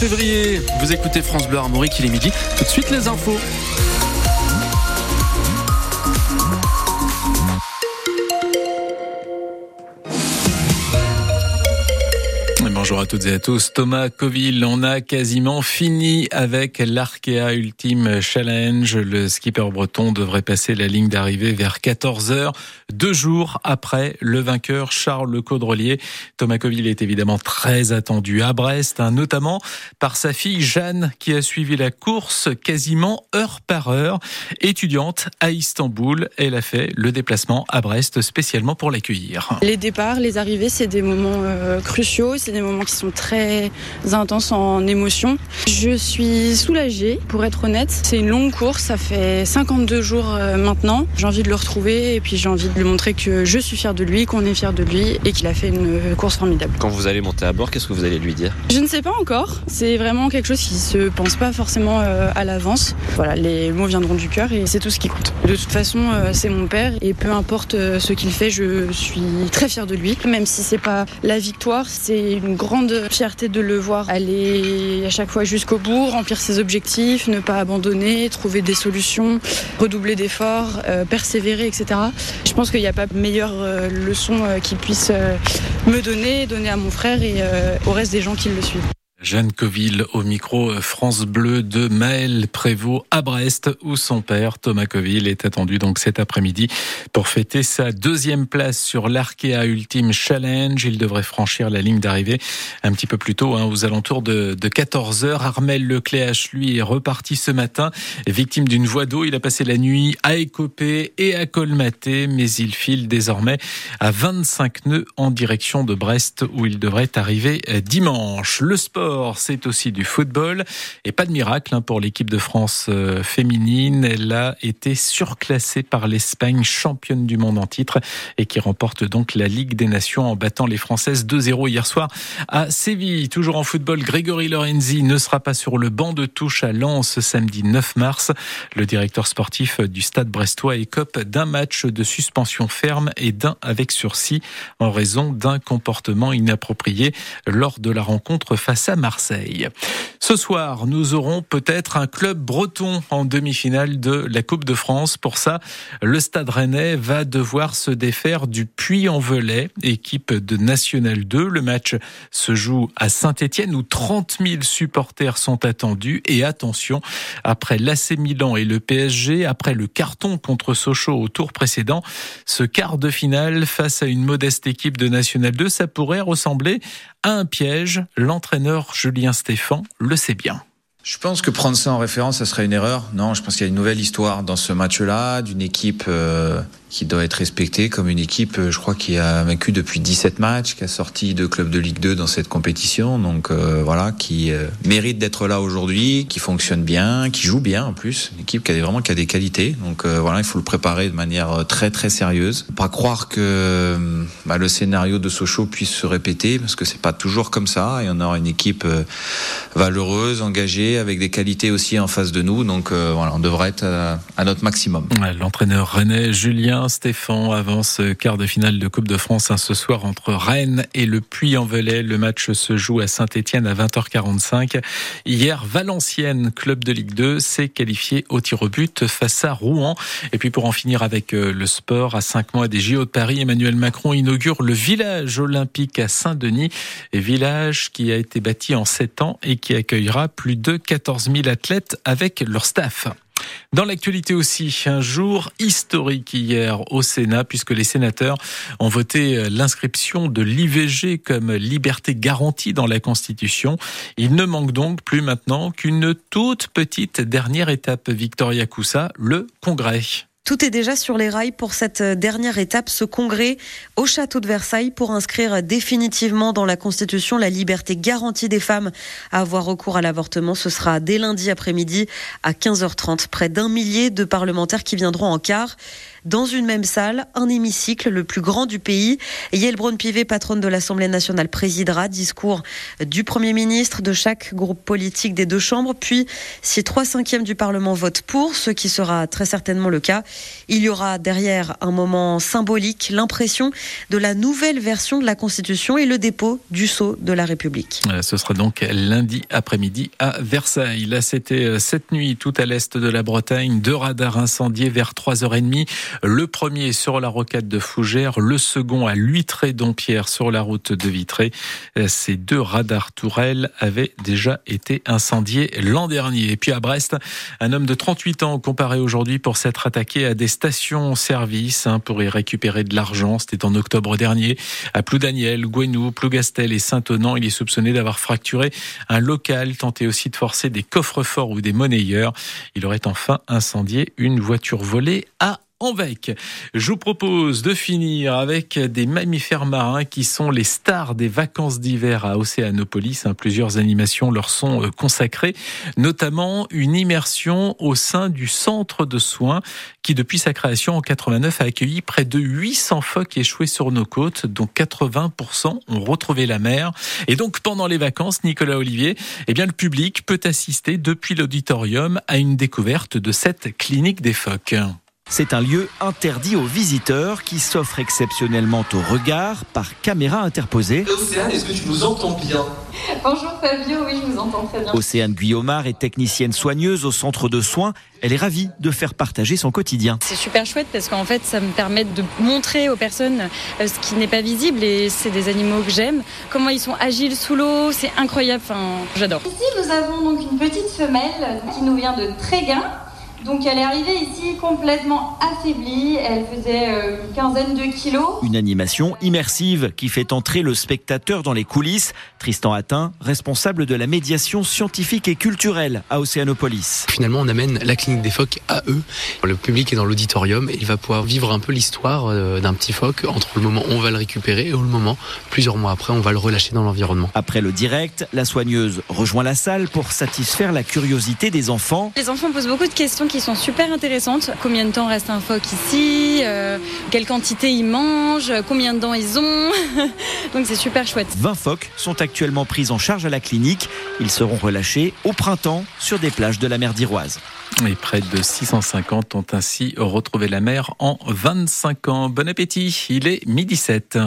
Février, vous écoutez France Bleu Armorique, il est midi. Tout de suite les infos. Bonjour à toutes et à tous. Thomas Coville, on a quasiment fini avec l'Arkea Ultime Challenge. Le skipper breton devrait passer la ligne d'arrivée vers 14 heures, deux jours après le vainqueur Charles Le Caudrelier. Thomas Coville est évidemment très attendu à Brest, hein, notamment par sa fille Jeanne qui a suivi la course quasiment heure par heure. Étudiante à Istanbul, elle a fait le déplacement à Brest spécialement pour l'accueillir. Les départs, les arrivées, c'est des moments euh, cruciaux, c'est des moments qui sont très intenses en émotion. Je suis soulagée, pour être honnête. C'est une longue course, ça fait 52 jours euh, maintenant. J'ai envie de le retrouver et puis j'ai envie de lui montrer que je suis fière de lui, qu'on est fier de lui et qu'il a fait une course formidable. Quand vous allez monter à bord, qu'est-ce que vous allez lui dire? Je ne sais pas encore. C'est vraiment quelque chose qui se pense pas forcément euh, à l'avance. Voilà, les mots viendront du cœur et c'est tout ce qui compte. De toute façon, euh, c'est mon père et peu importe ce qu'il fait, je suis très fière de lui. Même si c'est pas la victoire, c'est une grande grande fierté de le voir aller à chaque fois jusqu'au bout, remplir ses objectifs, ne pas abandonner, trouver des solutions, redoubler d'efforts, euh, persévérer, etc. Je pense qu'il n'y a pas meilleure euh, leçon euh, qu'il puisse me donner, donner à mon frère et au reste des gens qui le suivent. Jeanne Coville au micro euh, France Bleu de Maël Prévost à Brest où son père Thomas Coville est attendu donc cet après-midi pour fêter sa deuxième place sur l'Arkea Ultime Challenge. Il devrait franchir la ligne d'arrivée un petit peu plus tôt, hein, aux alentours de, 14 heures. Armel Lecléache, lui, est reparti ce matin, victime d'une voie d'eau. Il a passé la nuit à écoper et à colmater, mais il file désormais à 25 nœuds en direction de Brest où il devrait arriver dimanche. Le sport c'est aussi du football. Et pas de miracle hein, pour l'équipe de France euh, féminine. Elle a été surclassée par l'Espagne, championne du monde en titre, et qui remporte donc la Ligue des Nations en battant les Françaises 2-0 hier soir à Séville. Toujours en football, Grégory Lorenzi ne sera pas sur le banc de touche à Lens samedi 9 mars. Le directeur sportif du stade brestois écope d'un match de suspension ferme et d'un avec sursis en raison d'un comportement inapproprié lors de la rencontre face à Marseille. Ce soir, nous aurons peut-être un club breton en demi-finale de la Coupe de France. Pour ça, le Stade Rennais va devoir se défaire du Puy-en-Velay, équipe de National 2. Le match se joue à Saint-Étienne où 30 000 supporters sont attendus. Et attention, après l'AC Milan et le PSG, après le carton contre Sochaux au tour précédent, ce quart de finale face à une modeste équipe de National 2, ça pourrait ressembler à un piège. L'entraîneur Julien Stéphan le sait bien. Je pense que prendre ça en référence, ça serait une erreur. Non, je pense qu'il y a une nouvelle histoire dans ce match-là, d'une équipe euh, qui doit être respectée comme une équipe, euh, je crois, qui a vaincu depuis 17 matchs, qui a sorti deux clubs de Ligue 2 dans cette compétition. Donc euh, voilà, qui mérite d'être là aujourd'hui, qui fonctionne bien, qui joue bien en plus. Une équipe qui a vraiment qui a des qualités. Donc voilà, il faut le préparer de manière très très sérieuse. Pas croire que bah, le scénario de Sochaux puisse se répéter, parce que c'est pas toujours comme ça. Et on aura une équipe valeureuse, engagée avec des qualités aussi en face de nous. Donc euh, voilà, on devrait être à, notre maximum. L'entraîneur René Julien Stéphane avance quart de finale de Coupe de France hein, ce soir entre Rennes et le Puy-en-Velay. Le match se joue à Saint-Etienne à 20h45. Hier, Valenciennes, club de Ligue 2, s'est qualifié au tir au but face à Rouen. Et puis pour en finir avec euh, le sport, à cinq mois des JO de Paris, Emmanuel Macron inaugure le village olympique à Saint-Denis, village qui a été bâti en sept ans et qui accueillera plus de 14 000 athlètes avec leur staff. Dans l'actualité aussi, un jour historique hier au Sénat puisque les sénateurs ont voté l'inscription de l'IVG comme liberté garantie dans la Constitution. Il ne manque donc plus maintenant qu'une toute petite dernière étape, Victoria Coussa, le Congrès. Tout est déjà sur les rails pour cette dernière étape, ce congrès au château de Versailles pour inscrire définitivement dans la Constitution la liberté garantie des femmes à avoir recours à l'avortement. Ce sera dès lundi après-midi à 15h30. Près d'un millier de parlementaires qui viendront en quart. Dans une même salle, un hémicycle le plus grand du pays. Yael Braun-Pivet, patronne de l'Assemblée nationale, présidera. Discours du Premier ministre, de chaque groupe politique des deux chambres. Puis, si trois cinquièmes du Parlement votent pour, ce qui sera très certainement le cas, il y aura derrière un moment symbolique, l'impression de la nouvelle version de la Constitution et le dépôt du sceau de la République. Ce sera donc lundi après-midi à Versailles. Là, c'était euh, cette nuit tout à l'est de la Bretagne, deux radars incendiés vers 3h30. Le premier sur la rocade de Fougères, le second à Luitré-Dompierre sur la route de Vitré. Euh, ces deux radars tourelles avaient déjà été incendiés l'an dernier. Et puis à Brest, un homme de 38 ans comparé aujourd'hui pour s'être attaqué à des stations-service hein, pour y récupérer de l'argent. C'était en octobre dernier. À Ploudaniel, Gouenou, Plougastel et Saint-Onan, il est soupçonné d'avoir fracturé un local, tenté aussi de forcer des coffres-forts ou des monnayeurs. Il aurait enfin incendié une voiture volée à Envec. Je vous propose de finir avec des mammifères marins qui sont les stars des vacances d'hiver à Océanopolis. Hein, plusieurs animations leur sont euh, consacrées, notamment une immersion au sein du centre de soins qui, depuis sa création en 89, a accueilli près de 800 phoques échoués sur nos côtes, dont 80% ont retrouvé la mer. Et donc, pendant les vacances, Nicolas Olivier, eh bien, le public peut assister depuis l'auditorium à une découverte de cette clinique des phoques. C'est un lieu interdit aux visiteurs qui s'offre exceptionnellement au regard par caméra interposée. Océane, est-ce que tu nous entends bien? Bonjour Fabio, oui, je vous entends très bien. Océane Guillaumard est technicienne soigneuse au centre de soins. Elle est ravie de faire partager son quotidien. C'est super chouette parce qu'en fait, ça me permet de montrer aux personnes euh, ce qui n'est pas visible et c'est des animaux que j'aime. Comment ils sont agiles sous l'eau, c'est incroyable. Enfin, j'adore. Ici, nous avons donc une petite femelle qui nous vient de Tréguin donc elle est arrivée ici complètement affaiblie, elle faisait euh, une quinzaine de kilos. Une animation immersive qui fait entrer le spectateur dans les coulisses. Tristan Attin, responsable de la médiation scientifique et culturelle à Océanopolis. Finalement, on amène la clinique des phoques à eux. Le public est dans l'auditorium et il va pouvoir vivre un peu l'histoire euh, d'un petit phoque entre le moment où on va le récupérer et le moment, plusieurs mois après, on va le relâcher dans l'environnement. Après le direct, la soigneuse rejoint la salle pour satisfaire la curiosité des enfants. Les enfants posent beaucoup de questions qui sont super intéressantes. Combien de temps reste un phoque ici euh, Quelle quantité ils mangent Combien de dents ils ont Donc c'est super chouette. 20 phoques sont actuellement pris en charge à la clinique. Ils seront relâchés au printemps sur des plages de la mer d'Iroise. Et près de 650 ont ainsi retrouvé la mer en 25 ans. Bon appétit, il est midi 7.